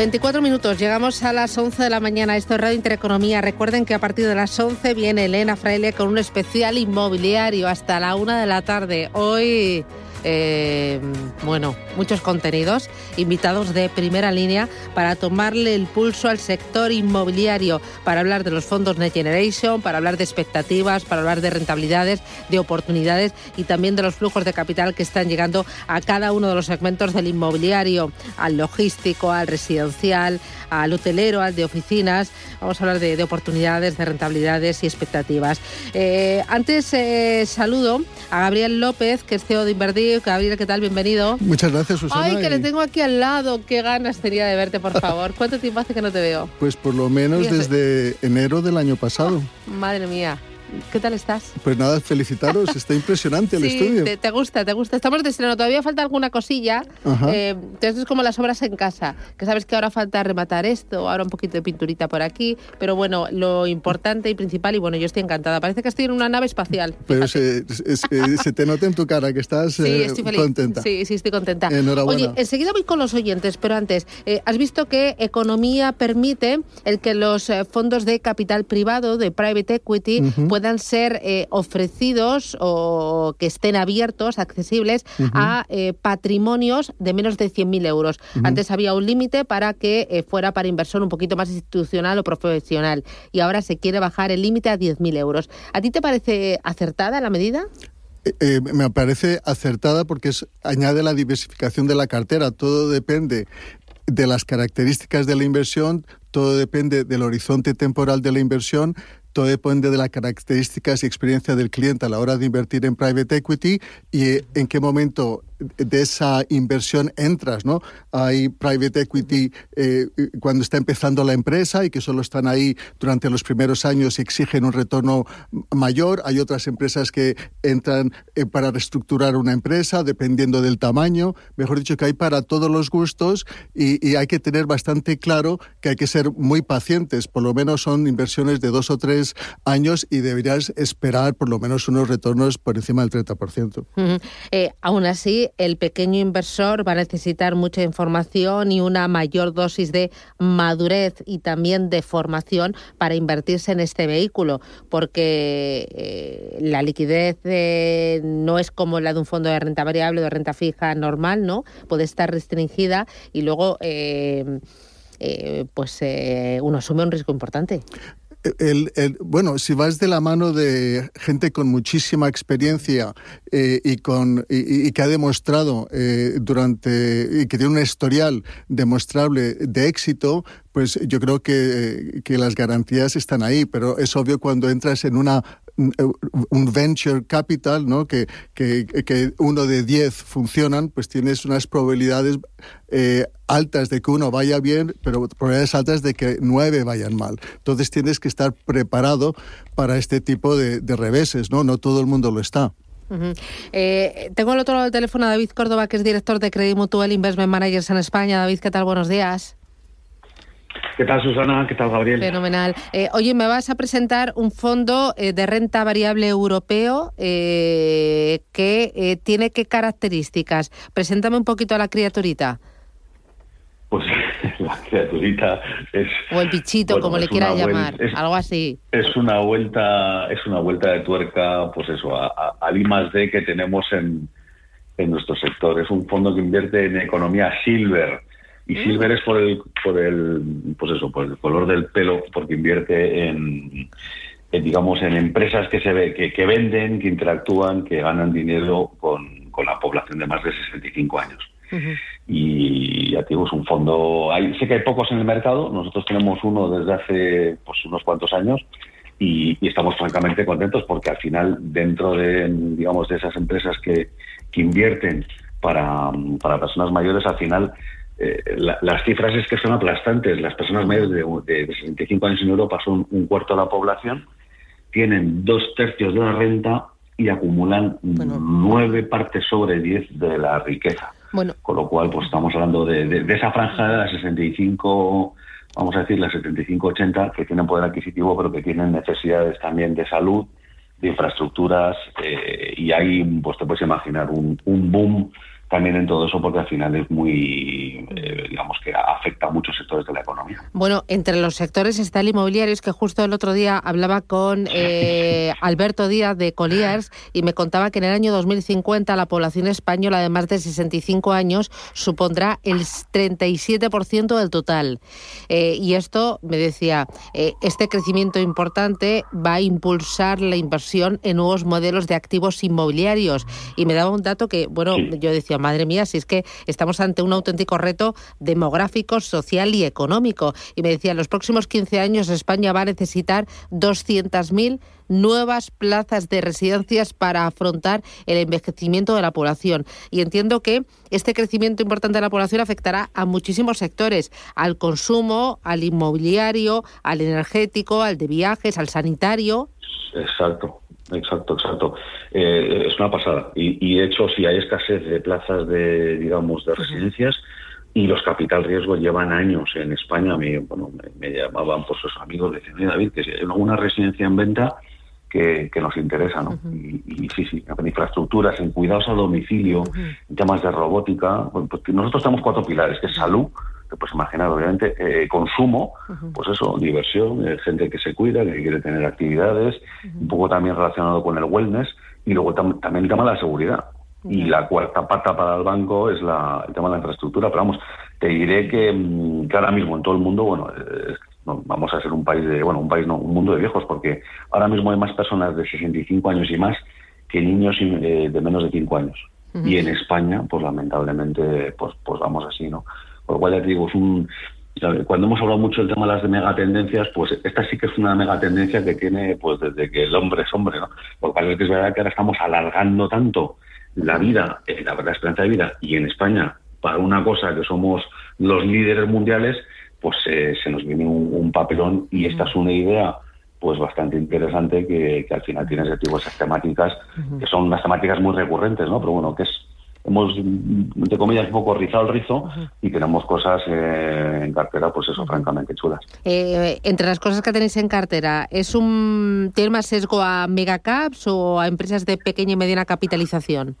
24 minutos, llegamos a las 11 de la mañana. Esto es Radio Intereconomía. Recuerden que a partir de las 11 viene Elena Fraile con un especial inmobiliario hasta la 1 de la tarde. Hoy eh, bueno, muchos contenidos, invitados de primera línea para tomarle el pulso al sector inmobiliario, para hablar de los fondos Next Generation, para hablar de expectativas, para hablar de rentabilidades, de oportunidades y también de los flujos de capital que están llegando a cada uno de los segmentos del inmobiliario, al logístico, al residencial, al hotelero, al de oficinas. Vamos a hablar de, oportunidades, de rentabilidades y expectativas. Eh, antes eh, saludo a Gabriel López, que es CEO de Invertir. Gabriel, ¿qué tal? Bienvenido. Muchas gracias, Susana. Ay, que le tengo aquí al lado. Qué ganas tenía de verte, por favor. ¿Cuánto tiempo hace que no te veo? Pues por lo menos desde enero del año pasado. madre mía. ¿Qué tal estás? Pues nada, felicitaros, está impresionante el estudio. Te, te, gusta, te gusta. Estamos de estreno, todavía falta alguna cosilla. Eh, entonces es como las obras en casa, que sabes que ahora falta rematar esto, ahora un poquito de pinturita por aquí, pero bueno, lo importante y principal, y bueno, yo estoy encantada. Parece que estoy en una nave espacial. Pero se, te nota en tu cara que estás sí, eh, estoy feliz. contenta. Sí, sí, estoy contenta. Enhorabuena. Oye, enseguida voy con los oyentes, pero antes, eh, has visto que economía permite el que los fondos de capital privado, de private equity, puedan ser ofrecidos o que estén abiertos, accesibles a eh, patrimonios de menos de 100.000 euros. Antes había un límite para que eh, fuera para inversor un poquito más institucional o profesional y ahora se quiere bajar el límite a 10.000 euros. ¿A ti te parece acertada la medida? Eh, me parece acertada porque es, añade la diversificación de la cartera. Todo depende de las características de la inversión, todo depende del horizonte temporal de la inversión, todo depende de las características y experiencia del cliente a la hora de invertir en private equity y eh, en qué momento de esa inversión entras, ¿no? Hay private equity eh, cuando está empezando la empresa y que solo están ahí durante los primeros años y exigen un retorno mayor. Hay otras empresas que entran eh, para reestructurar una empresa dependiendo del tamaño. Mejor dicho, que hay para todos los gustos y, y hay que tener bastante claro que hay que ser muy pacientes. Por lo menos son inversiones de dos o tres años y deberías esperar por lo menos unos retornos por encima del 30%. Eh, aún así, el pequeño inversor va a necesitar mucha información y una mayor dosis de madurez y también de formación para invertirse en este vehículo, porque eh, la liquidez eh, no es como la de un fondo de renta variable o de renta fija normal, ¿no? Puede estar restringida y luego eh, pues uno asume un riesgo importante el, bueno, si vas de la mano de gente con muchísima experiencia eh, y, con, y, que ha demostrado eh, durante, y que tiene un historial demostrable de éxito, pues yo creo que, que las garantías están ahí, pero es obvio cuando entras en una un venture capital, ¿no? que, que, que uno de diez funcionan, pues tienes unas probabilidades eh, altas de que uno vaya bien, pero probabilidades altas de que nueve vayan mal. Entonces tienes que estar preparado para este tipo de, reveses, ¿no? No todo el mundo lo está. Eh, tengo al otro lado del teléfono a David Córdoba, que es director de Credit Mutual Investment Managers en España. David, ¿qué tal? Buenos días. ¿Qué tal, Susana? ¿Qué tal, Gabriel? Fenomenal. Eh, oye, me vas a presentar un fondo eh, de renta variable europeo eh, que tiene qué características. Preséntame un poquito a la criaturita. Pues la criaturita es... O el bichito, como le quieras llamar, algo así. Es una vuelta es una vuelta de tuerca, pues eso, al I más D que tenemos en, en nuestro sector. Es un fondo que invierte en economía silver, y mm. Silver es por el, por el, pues eso, por el color del pelo, porque invierte en, digamos, en empresas que se ve, que, que, venden, que interactúan, que ganan dinero con, la población de más de 65 años. Y ya te digo, es un fondo. Hay, sé que hay pocos en el mercado. Nosotros tenemos uno desde hace pues, unos cuantos años y, estamos francamente contentos porque al final, dentro de, digamos, de esas empresas que, que invierten para, para personas mayores, al final eh, las cifras es que son aplastantes. Las personas mayores de, 65 años en Europa son un cuarto de la población, tienen dos tercios de la renta y acumulan nueve partes sobre diez de la riqueza. Bueno. Con lo cual, pues estamos hablando de, esa franja de las 65, vamos a decir, las 75-80, que tienen poder adquisitivo, pero que tienen necesidades también de salud, de infraestructuras, eh, y ahí, pues te puedes imaginar un, un boom también en todo eso porque al final es muy, eh, digamos que afecta a muchos sectores de la economía. Bueno, entre los sectores está el inmobiliario, es que justo el otro día hablaba con eh, Alberto Díaz de Colliers y me contaba que en el año 2050 la población española de más de 65 años supondrá el 37% del total. Eh, y esto, me decía, este crecimiento importante va a impulsar la inversión en nuevos modelos de activos inmobiliarios. Y me daba un dato que, bueno, yo decía, madre mía, si es que estamos ante un auténtico reto demográfico, social y económico. Y me decía, en los próximos 15 años España va a necesitar 200.000 nuevas plazas de residencias para afrontar el envejecimiento de la población. Y entiendo que este crecimiento importante de la población afectará a muchísimos sectores, al consumo, al inmobiliario, al energético, al de viajes, al sanitario. Exacto. Exacto, exacto. Eh, es una pasada. Y, de hecho, si hay escasez de plazas de, digamos, de residencias y los capital riesgo llevan años en España, me, bueno, me, llamaban por sus amigos, decían, David, que si hay alguna residencia en venta que, nos interesa, ¿no? y, sí, sí, en infraestructuras, en cuidados a domicilio, en temas de robótica. Pues nosotros tenemos cuatro pilares, que es salud, te puedes imaginar, obviamente, eh, consumo, pues eso, diversión, eh, gente que se cuida, que quiere tener actividades, un poco también relacionado con el wellness, y luego también el tema de la seguridad. Y la cuarta pata para el banco es la, el tema de la infraestructura, pero vamos, te diré que, mm, ahora mismo en todo el mundo, bueno, vamos a ser un país de, bueno, un país no, un mundo de viejos, porque ahora mismo hay más personas de 65 años y más que niños eh, de menos de 5 años. Y en España, pues lamentablemente, pues, pues vamos así, ¿no? Por lo cual, ya digo, es un, cuando hemos hablado mucho del tema de las megatendencias, pues esta sí que es una megatendencia que tiene pues desde que el hombre es hombre, ¿no? Porque es verdad que ahora estamos alargando tanto la vida, eh, la, la esperanza de vida, y en España, para una cosa que somos los líderes mundiales, pues eh, se nos viene un, papelón y esta es una idea pues bastante interesante que, al final tiene ese tipo de esas temáticas, que son unas temáticas muy recurrentes, ¿no? Pero bueno, que es hemos, entre comillas, un poco rizado el rizo y tenemos cosas eh, en cartera, pues eso, francamente chulas. Eh, entre las cosas que tenéis en cartera, ¿es un tiene más sesgo a megacaps o a empresas de pequeña y mediana capitalización?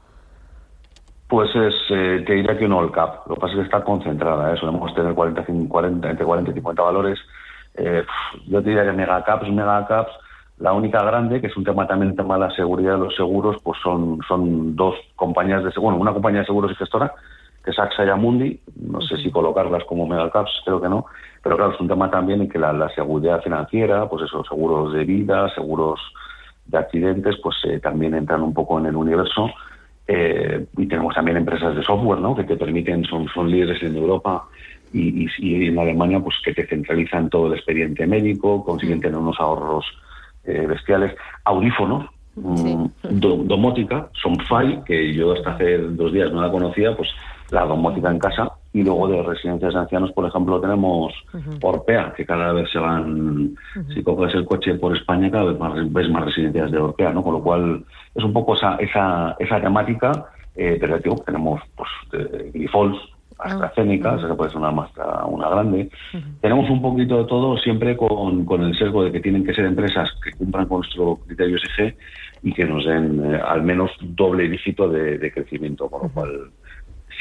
Pues es, eh, te diría que un all cap. Lo que pasa es que está concentrada. ¿eh? Solemos tener 40, 40, entre 40 y 50 valores. Eh, yo te diría que megacaps, megacaps, la única grande, que es un tema también, el tema de la seguridad de los seguros, pues son, son dos compañías de seguros, bueno, una compañía de seguros y gestora, que es AXA y Amundi, no sé si colocarlas como megacaps, creo que no, pero claro, es un tema también en que la, seguridad financiera, pues esos seguros de vida, seguros de accidentes, pues eh, también entran un poco en el universo. Eh, y tenemos también empresas de software, ¿no? Que te permiten, son, son líderes en Europa y, y, en Alemania, pues que te centralizan todo el expediente médico, consiguen tener unos ahorros eh, bestiales, audífonos, mm, domótica, Sonfy, que yo hasta hace dos días no la conocía, pues la domótica en casa, y luego de residencias de ancianos, por ejemplo, tenemos Orpea, que cada vez se van, si coges el coche por España, cada vez más, ves más residencias de Orpea, ¿no? Con lo cual es un poco esa, esa, esa temática, eh, pero tenemos pues, Grifols, AstraZeneca, esa puede ser una muestra, una grande. Tenemos un poquito de todo siempre con, con, el sesgo de que tienen que ser empresas que cumplan con nuestro criterio SG y que nos den eh, al menos doble dígito de, crecimiento, con lo cual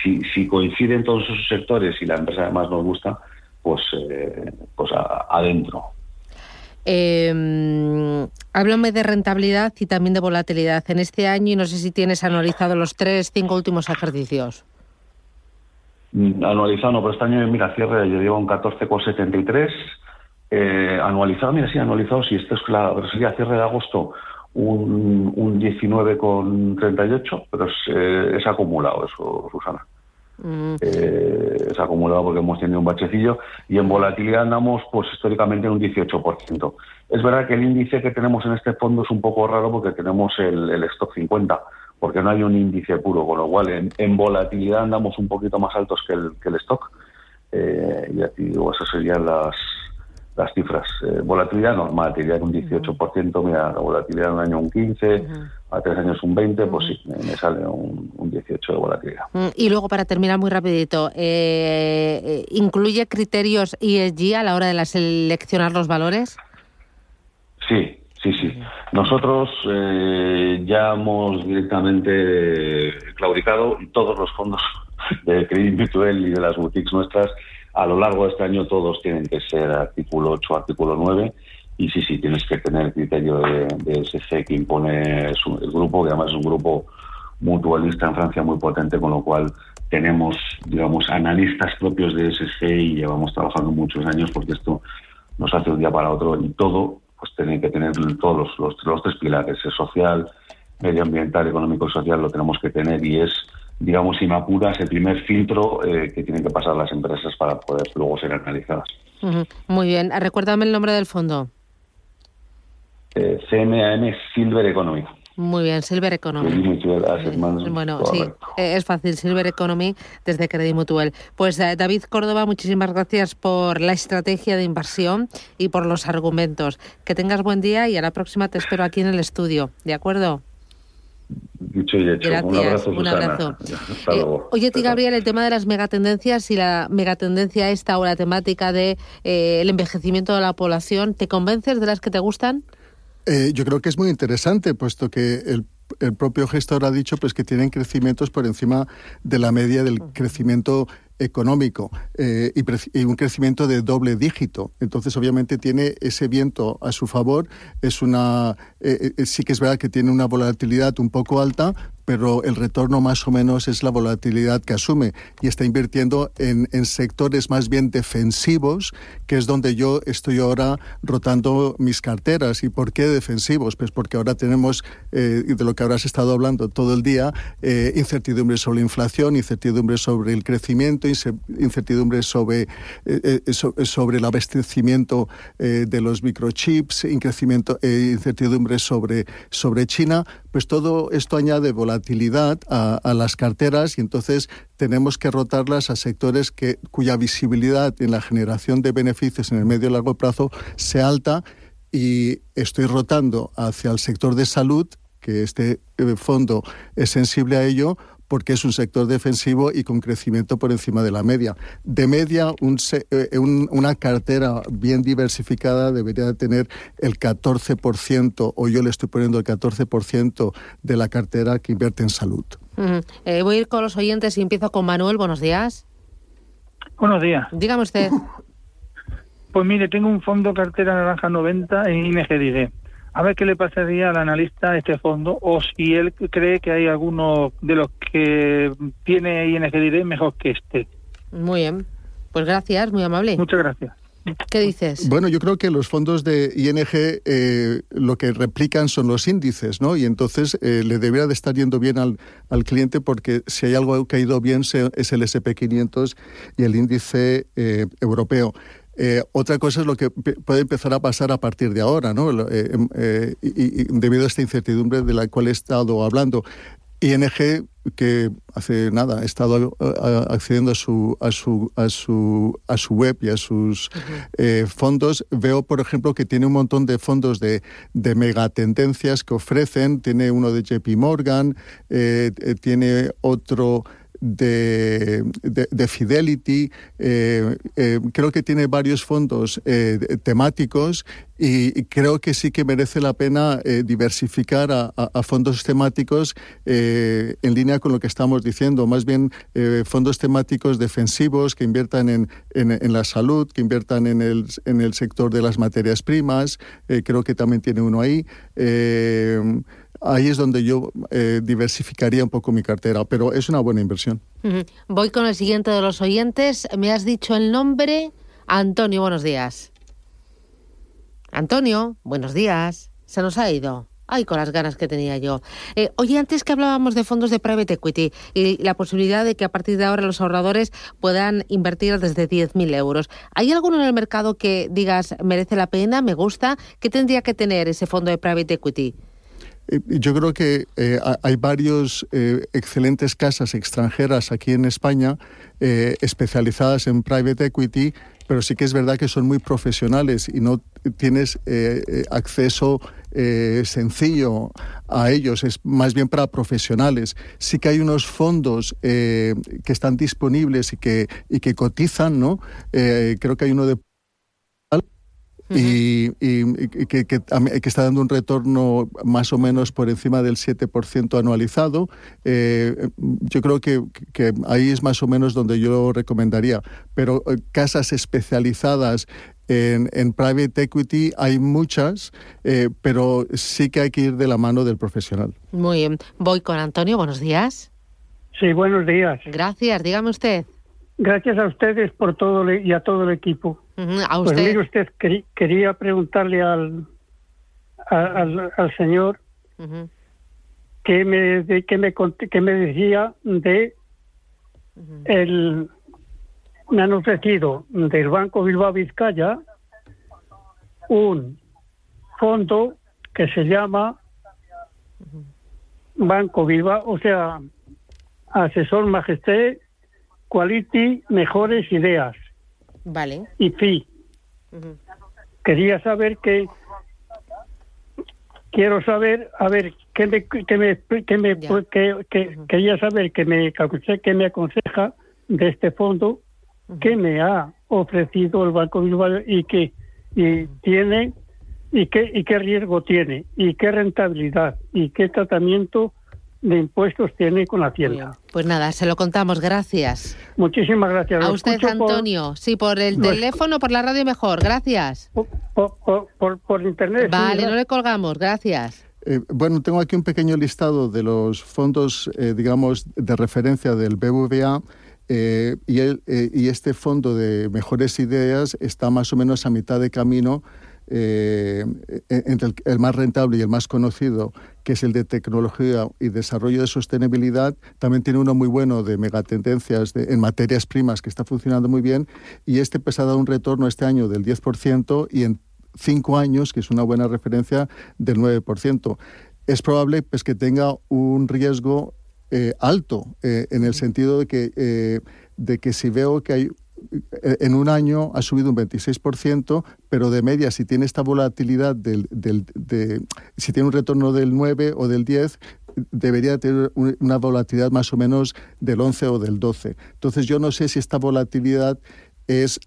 si, si, coinciden todos esos sectores y la empresa además nos gusta, pues, eh, pues adentro. Eh, háblame de rentabilidad y también de volatilidad en este año y no sé si tienes analizado los tres, cinco últimos ejercicios. Mm, anualizado, no, pero este año, mira, cierre, yo llevo un 14,73. Eh, anualizado, mira, sí, anualizado, sí, esto es la, sería cierre de agosto un, un 19,38, pero es, eh, es acumulado eso, Susana. Mm. Eh, es acumulado porque hemos tenido un bachecillo y en volatilidad andamos pues históricamente en un 18%. Es verdad que el índice que tenemos en este fondo es un poco raro porque tenemos el, el stock 50, porque no hay un índice puro, con lo cual en, volatilidad andamos un poquito más altos que el, que el stock, Eh, ya te digo, esas serían las, las cifras. Eh, volatilidad normal, te diría que un 18%, mira, la volatilidad en un año un 15%, a tres años un 20%, pues sí, me sale un, un 18% de volatilidad. Mm, y luego, para terminar muy rapidito, eh, ¿incluye criterios ESG a la hora de seleccionar los valores? Sí, sí, sí. Nosotros eh, ya hemos directamente claudicado todos los fondos de Credit Mutual y de las boutiques nuestras. A lo largo de este año todos tienen que ser artículo 8, artículo 9 y sí, sí, tienes que tener el criterio de, de SG que impone el grupo, que además es un grupo mutualista en Francia muy potente, con lo cual tenemos, digamos, analistas propios de SG y llevamos trabajando muchos años porque esto nos hace un día para otro y todo, pues tiene que tener todos los, los, tres pilares, el social, medioambiental, económico y social, lo tenemos que tener y es digamos, sin apuras, el primer filtro eh, que tienen que pasar las empresas para poder luego ser analizadas. Muy bien. Recuérdame el nombre del fondo. Eh, CMAM Silver Economy. Muy bien, Silver Economy. Bueno, sí, eh, es fácil, Silver Economy desde Credit Mutual. Pues David Córdoba, muchísimas gracias por la estrategia de inversión y por los argumentos. Que tengas buen día y a la próxima te espero aquí en el estudio, ¿de acuerdo? Dicho y hecho. Gracias, un abrazo. Un eh, oye, ti, Gabriel, el tema de las megatendencias y la megatendencia esta o la temática de eh, el envejecimiento de la población, ¿te convences de las que te gustan? Eh, yo creo que es muy interesante, puesto que el el propio gestor ha dicho pues que tienen crecimientos por encima de la media del crecimiento económico eh, y, un crecimiento de doble dígito. Entonces, obviamente, tiene ese viento a su favor. Es una, eh, eh, sí que es verdad que tiene una volatilidad un poco alta, pero el retorno más o menos es la volatilidad que asume y está invirtiendo en, sectores más bien defensivos, que es donde yo estoy ahora rotando mis carteras. ¿Y por qué defensivos? Pues porque ahora tenemos, de lo que habrás estado hablando todo el día, incertidumbre sobre la inflación, incertidumbre sobre el crecimiento, incertidumbre sobre, eh, eh, sobre el abastecimiento eh, de los microchips, incertidumbre sobre, sobre China, pues todo esto añade volatilidad a, las carteras y entonces tenemos que rotarlas a sectores que, cuya visibilidad en la generación de beneficios en el medio y largo plazo sea alta y estoy rotando hacia el sector de salud que este fondo es sensible a ello, porque es un sector defensivo y con crecimiento por encima de la media. De media, eh, una cartera bien diversificada debería tener el 14%, o yo le estoy poniendo el 14% de la cartera que invierte en salud. Eh, voy a ir con los oyentes y empiezo con Manuel. Buenos días. Buenos días. Dígame usted. Pues mire, tengo un fondo cartera naranja 90 en INGDD a ver qué le pasaría al analista este fondo o si él cree que hay alguno de los que tiene ING mejor que este. Muy bien. Pues gracias, muy amable. Muchas gracias. ¿Qué dices? Bueno, yo creo que los fondos de ING eh, lo que replican son los índices, ¿no? Y entonces eh, le debería de estar yendo bien al, al, cliente porque si hay algo que ha ido bien es el SP500 y el índice eh, europeo. Eh, otra cosa es lo que puede empezar a pasar a partir de ahora, ¿no? Eh, em, eh, y, debido a esta incertidumbre de la cual he estado hablando. ING, que hace nada ha estado accediendo a su, a su, a su, a su web y a sus fondos, veo, por ejemplo, que tiene un montón de fondos de, de megatendencias que ofrecen. Tiene uno de JP Morgan, tiene otro de, de, Fidelity. Eh, eh, creo que tiene varios fondos eh, temáticos y, creo que sí que merece la pena diversificar a, fondos temáticos en línea con lo que estamos diciendo. Más bien fondos temáticos defensivos que inviertan en, en, la salud, que inviertan en el, en el sector de las materias primas. creo que también tiene uno ahí ahí es donde yo eh, diversificaría un poco mi cartera, pero es una buena inversión. Voy con el siguiente de los oyentes. Me has dicho el nombre. Antonio, buenos días. Antonio, buenos días. Se nos ha ido. Ay, con las ganas que tenía yo. Eh, oye, antes que hablábamos de fondos de private equity y la posibilidad de que a partir de ahora los ahorradores puedan invertir desde 10.000 euros, ¿hay alguno en el mercado que digas merece la pena, me gusta? ¿Qué tendría que tener ese fondo de private equity? Eh, yo creo que eh, hay varios eh, excelentes casas extranjeras aquí en España especializadas en private equity, pero sí que es verdad que son muy profesionales y no tienes acceso sencillo a ellos, es más bien para profesionales. Sí que hay unos fondos que están disponibles y que, y que cotizan, ¿no? creo que hay uno de y, que, que, está dando un retorno más o menos por encima del 7% anualizado. Eh, yo creo que, ahí es más o menos donde yo recomendaría. Pero eh, casas especializadas en, private equity hay muchas, eh, pero sí que hay que ir de la mano del profesional. Muy bien. Voy con Antonio. Buenos días. Sí, buenos días. Gracias. Dígame usted. Gracias a ustedes por todo y a todo el equipo. A usted. Pues mire usted, quería preguntarle al, al, señor qué me, de, que me, que me decía de el me han ofrecido del Banco Bilbao Vizcaya un fondo que se llama Banco Bilbao, o sea, Asesor Majesté Quality, mejores ideas. Vale. Y FI. Quería saber que quiero saber, a ver, qué me, que me, que me que, quería saber que me que me aconseja de este fondo que me ha ofrecido el Banco Bilbao y que y tiene y qué y qué riesgo tiene y qué rentabilidad y qué tratamiento de impuestos tiene con la Hacienda. Pues nada, se lo contamos, gracias. Muchísimas gracias. A usted, Antonio. Sí, por el teléfono, por la radio mejor, gracias. Por, internet. Vale, no le colgamos, gracias. Eh, bueno, tengo aquí un pequeño listado de los fondos, eh, digamos, de referencia del BBVA. Eh, y, y este fondo de mejores ideas está más o menos a mitad de camino eh, entre el, más rentable y el más conocido, que es el de tecnología y desarrollo de sostenibilidad, también tiene uno muy bueno de megatendencias de, en materias primas que está funcionando muy bien y este pues ha dado un retorno este año del 10% y en cinco años, que es una buena referencia, del 9%. Es probable pues, que tenga un riesgo eh, alto eh, en el sentido de que, de que si veo que hay eh, en un año ha subido un 26%, pero de media, si tiene esta volatilidad, del, del, de, si tiene un retorno del 9 o del 10, debería tener una volatilidad más o menos del 11 o del 12. Entonces yo no sé si esta volatilidad es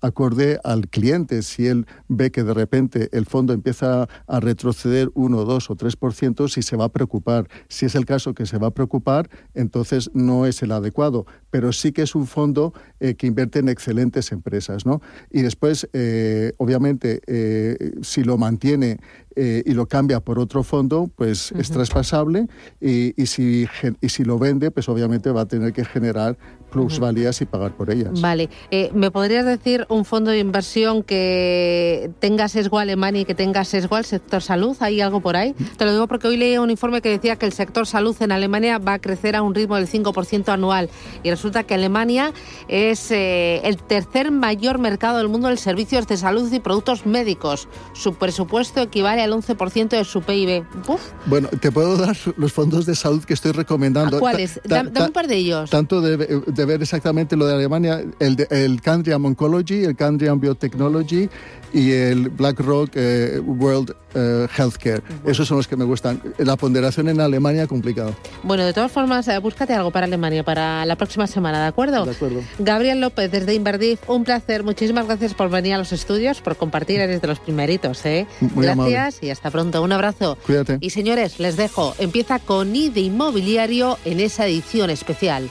acorde al cliente. Si él ve que de repente el fondo empieza a retroceder 1, 2 o 3%, si se va a preocupar. Si es el caso que se va a preocupar, entonces no es el adecuado. Pero sí que es un fondo eh, que invierte en excelentes empresas. ¿no? Y después, eh, obviamente, eh, si lo mantiene y lo cambia por otro fondo, pues es traspasable y, y, si, y si lo vende, pues obviamente va a tener que generar plusvalías y pagar por ellas. Vale. Eh, ¿Me podrías decir un fondo de inversión que tenga sesgo Alemania y que tenga sesgo al sector salud? ¿Hay algo por ahí? Te lo digo porque hoy leí un informe que decía que el sector salud en Alemania va a crecer a un ritmo del 5% anual y resulta que Alemania es eh, el tercer mayor mercado del mundo de servicios de salud y productos médicos. Su presupuesto equivale al 11% de su PIB. Bueno, te puedo dar los fondos de salud que estoy recomendando. ¿Cuáles? Dame un par de ellos. Tanto de de ver exactamente lo de Alemania, el, de, el Candriam Oncology, el Candriam Biotechnology y el BlackRock eh, World eh, Healthcare. Esos son los que me gustan. La ponderación en Alemania, complicado. Bueno, de todas formas, eh, búscate algo para Alemania para la próxima semana, ¿de acuerdo? De acuerdo. Gabriel López, desde Inverdif, un placer. Muchísimas gracias por venir a los estudios, por compartir, eres de los primeritos, ¿eh? gracias y hasta pronto. Un abrazo. Cuídate. Y señores, les dejo. Empieza con IDE Inmobiliario en esa edición especial.